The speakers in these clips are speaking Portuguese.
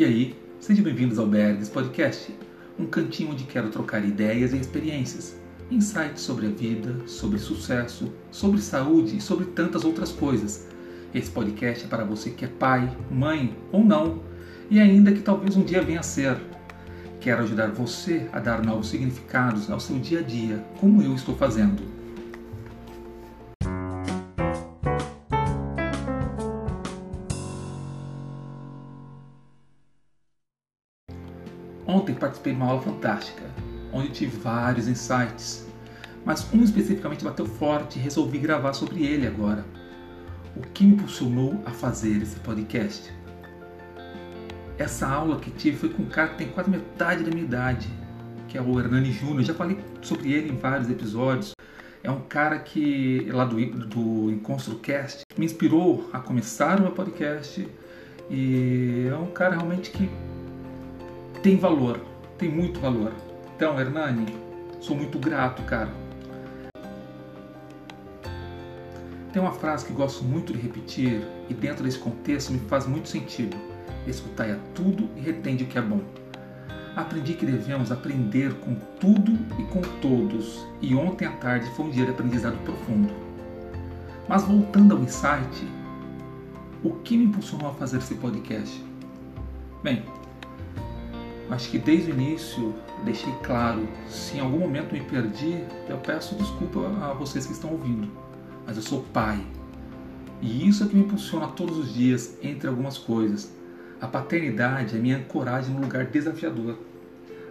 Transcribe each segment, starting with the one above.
E aí, sejam bem-vindos ao Bergs Podcast, um cantinho onde quero trocar ideias e experiências, insights sobre a vida, sobre sucesso, sobre saúde e sobre tantas outras coisas. Esse podcast é para você que é pai, mãe ou não, e ainda que talvez um dia venha a ser. Quero ajudar você a dar novos significados ao seu dia a dia, como eu estou fazendo. Ontem participei de uma aula fantástica, onde tive vários insights, mas um especificamente bateu forte e resolvi gravar sobre ele agora. O que me impulsionou a fazer esse podcast? Essa aula que tive foi com um cara que tem quase metade da minha idade, que é o Hernani Júnior. Já falei sobre ele em vários episódios. É um cara que, lá do, do EnconstruCast, me inspirou a começar o meu podcast. E é um cara realmente que tem valor, tem muito valor. Então, Hernani, sou muito grato, cara. Tem uma frase que gosto muito de repetir e dentro desse contexto me faz muito sentido. Escutai a tudo e retende o que é bom. Aprendi que devemos aprender com tudo e com todos, e ontem à tarde foi um dia de aprendizado profundo. Mas voltando ao insight, o que me impulsionou a fazer esse podcast? Bem, Acho que desde o início deixei claro, se em algum momento me perdi, eu peço desculpa a vocês que estão ouvindo, mas eu sou pai. E isso é que me impulsiona todos os dias, entre algumas coisas. A paternidade é minha ancoragem num lugar desafiador.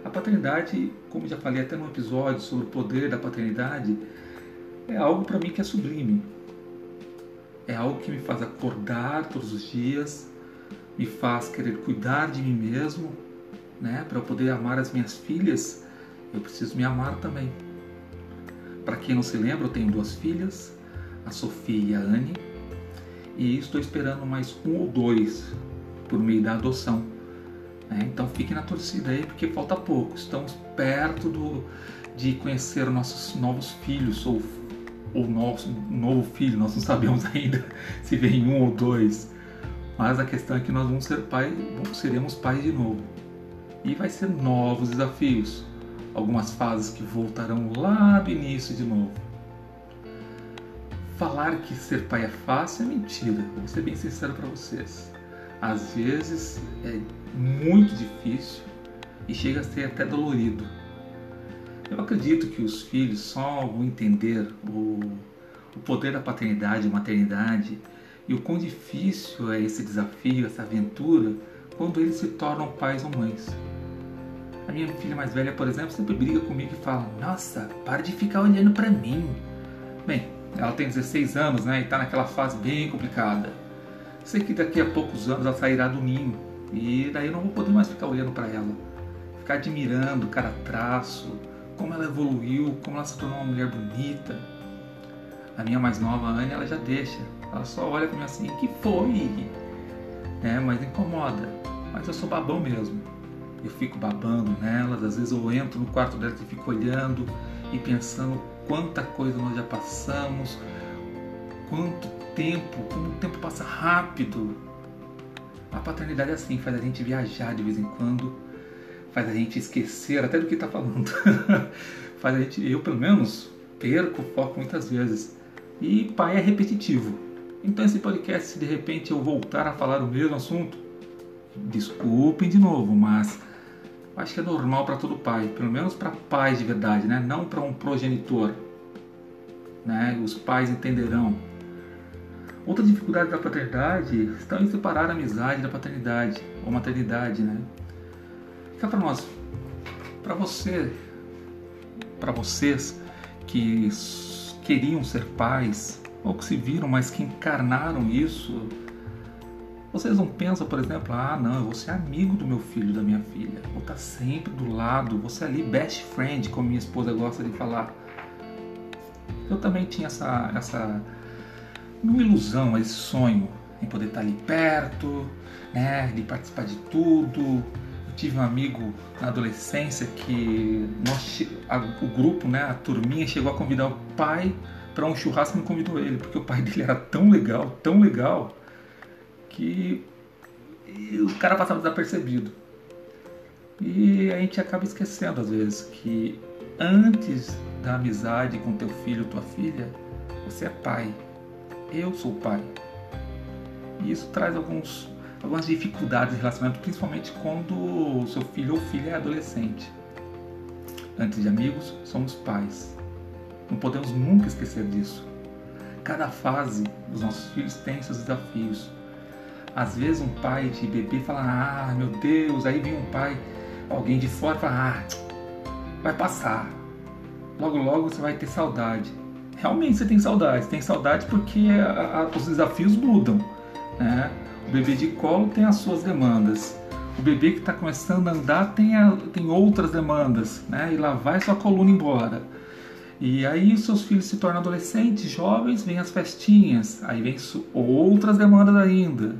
A paternidade, como já falei até no episódio sobre o poder da paternidade, é algo para mim que é sublime. É algo que me faz acordar todos os dias, me faz querer cuidar de mim mesmo, né? Para eu poder amar as minhas filhas, eu preciso me amar também. Para quem não se lembra, eu tenho duas filhas, a Sofia e a Anne, e estou esperando mais um ou dois por meio da adoção. Né? Então fique na torcida aí, porque falta pouco. Estamos perto do, de conhecer nossos novos filhos ou ou nosso novo filho, nós não sabemos ainda se vem um ou dois. Mas a questão é que nós vamos ser pais, seremos pais de novo e vai ser novos desafios, algumas fases que voltarão lá do início de novo. Falar que ser pai é fácil é mentira, vou ser bem sincero para vocês. Às vezes é muito difícil e chega a ser até dolorido. Eu acredito que os filhos só vão entender o, o poder da paternidade e maternidade e o quão difícil é esse desafio, essa aventura, quando eles se tornam pais ou mães. A minha filha mais velha, por exemplo, sempre briga comigo e fala: Nossa, para de ficar olhando para mim. Bem, ela tem 16 anos, né? E tá naquela fase bem complicada. Sei que daqui a poucos anos ela sairá do ninho e daí eu não vou poder mais ficar olhando para ela. Ficar admirando cada traço, como ela evoluiu, como ela se tornou uma mulher bonita. A minha mais nova, Anne, ela já deixa. Ela só olha para mim assim: Que foi? É, mas incomoda. Mas eu sou babão mesmo eu fico babando nelas, às vezes eu entro no quarto delas e fico olhando e pensando quanta coisa nós já passamos, quanto tempo, como o tempo passa rápido. A paternidade é assim, faz a gente viajar de vez em quando, faz a gente esquecer até do que está falando. faz a gente, eu pelo menos, perco o foco muitas vezes. E pai é repetitivo. Então esse podcast, se de repente eu voltar a falar o mesmo assunto, desculpem de novo, mas acho que é normal para todo pai, pelo menos para pais de verdade, né? não para um progenitor. Né? Os pais entenderão. Outra dificuldade da paternidade está em separar a amizade da paternidade ou maternidade. Né? Fica para nós, para você, para vocês que queriam ser pais ou que se viram, mas que encarnaram isso vocês não pensam, por exemplo, ah, não, eu vou ser amigo do meu filho, da minha filha, vou estar sempre do lado, vou ser ali best friend, como minha esposa gosta de falar. Eu também tinha essa, essa não ilusão, esse sonho em poder estar ali perto, né, de participar de tudo. Eu tive um amigo na adolescência que nós, a, o grupo, né, a turminha chegou a convidar o pai para um churrasco e não convidou ele, porque o pai dele era tão legal, tão legal, que o cara passava desapercebido. E a gente acaba esquecendo às vezes que antes da amizade com teu filho, tua filha, você é pai. Eu sou pai. E isso traz alguns, algumas dificuldades de relacionamento, principalmente quando o seu filho ou filha é adolescente. Antes de amigos, somos pais. Não podemos nunca esquecer disso. Cada fase dos nossos filhos tem seus desafios. Às vezes um pai de bebê fala, ah meu Deus, aí vem um pai, alguém de fora fala, ah, vai passar. Logo logo você vai ter saudade. Realmente você tem saudade, você tem saudade porque a, a, os desafios mudam. Né? O bebê de colo tem as suas demandas. O bebê que está começando a andar tem, a, tem outras demandas, né? E lá vai sua coluna embora. E aí seus filhos se tornam adolescentes, jovens, vem as festinhas, aí vem outras demandas ainda.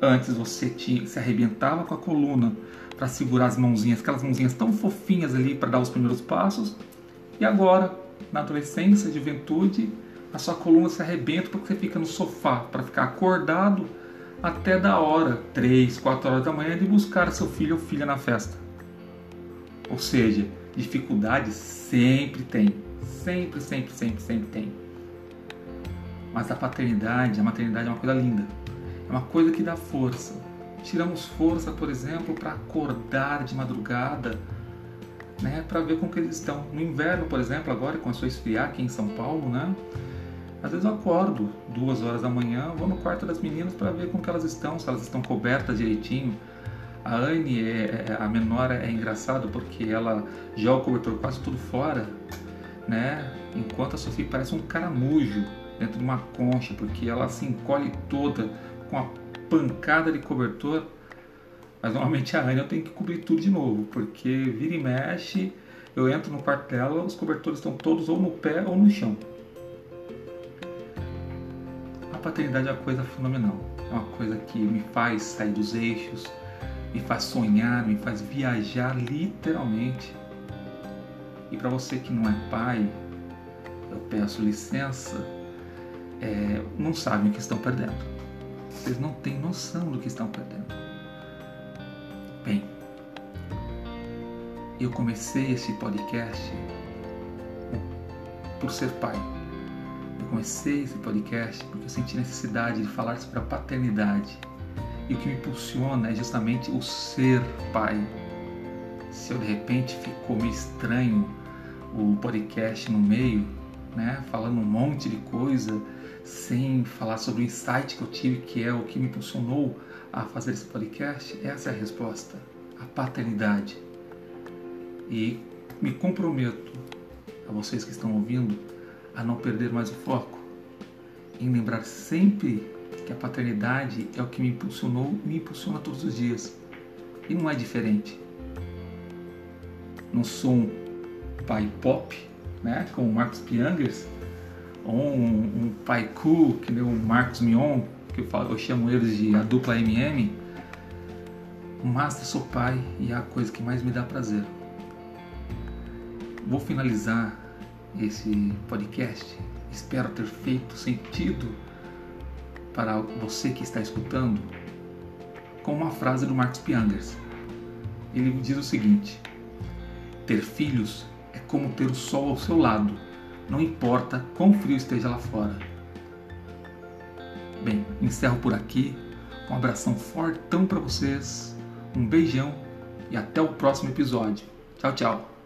Antes você tinha, se arrebentava com a coluna para segurar as mãozinhas, aquelas mãozinhas tão fofinhas ali para dar os primeiros passos. E agora, na adolescência, juventude, a sua coluna se arrebenta porque você fica no sofá para ficar acordado até da hora, 3, 4 horas da manhã, de buscar seu filho ou filha na festa. Ou seja, dificuldades sempre tem. Sempre, sempre, sempre, sempre tem. Mas a paternidade, a maternidade é uma coisa linda. É uma coisa que dá força. Tiramos força, por exemplo, para acordar de madrugada, né, para ver como que eles estão. No inverno, por exemplo, agora começou a esfriar aqui em São Paulo, né? Às vezes eu acordo duas horas da manhã, vou no quarto das meninas para ver como que elas estão, se elas estão cobertas direitinho. A Anne, é, é, a menor, é engraçado porque ela joga o cobertor quase tudo fora, né? Enquanto a Sofia parece um caramujo dentro de uma concha, porque ela se encolhe toda com a pancada de cobertor. Mas normalmente a Anne eu tenho que cobrir tudo de novo, porque vira e mexe, eu entro no quarto dela, os cobertores estão todos ou no pé ou no chão a paternidade é uma coisa fenomenal. É uma coisa que me faz sair dos eixos, me faz sonhar, me faz viajar literalmente. E para você que não é pai, eu peço licença, é, não sabem o que estão perdendo. Vocês não têm noção do que estão perdendo. Bem, eu comecei esse podcast por ser pai comecei esse podcast porque eu senti necessidade de falar sobre a paternidade. E o que me impulsiona é justamente o ser pai. Se eu de repente ficou meio estranho o podcast no meio, né, falando um monte de coisa, sem falar sobre o insight que eu tive, que é o que me impulsionou a fazer esse podcast, essa é a resposta: a paternidade. E me comprometo a vocês que estão ouvindo a não perder mais o foco, em lembrar sempre que a paternidade é o que me impulsionou e me impulsiona todos os dias. E não é diferente. Não sou um pai pop, né, como Marcos Piangers, um, um pai cool, que nem o Marcos Mion, que eu, falo, eu chamo eles de a dupla MM, mas eu sou pai e é a coisa que mais me dá prazer. Vou finalizar esse podcast. Espero ter feito sentido para você que está escutando com uma frase do Marcos Piangers. Ele diz o seguinte: Ter filhos é como ter o sol ao seu lado, não importa quão frio esteja lá fora. Bem, encerro por aqui. Um abração fortão para vocês, um beijão e até o próximo episódio. Tchau, tchau.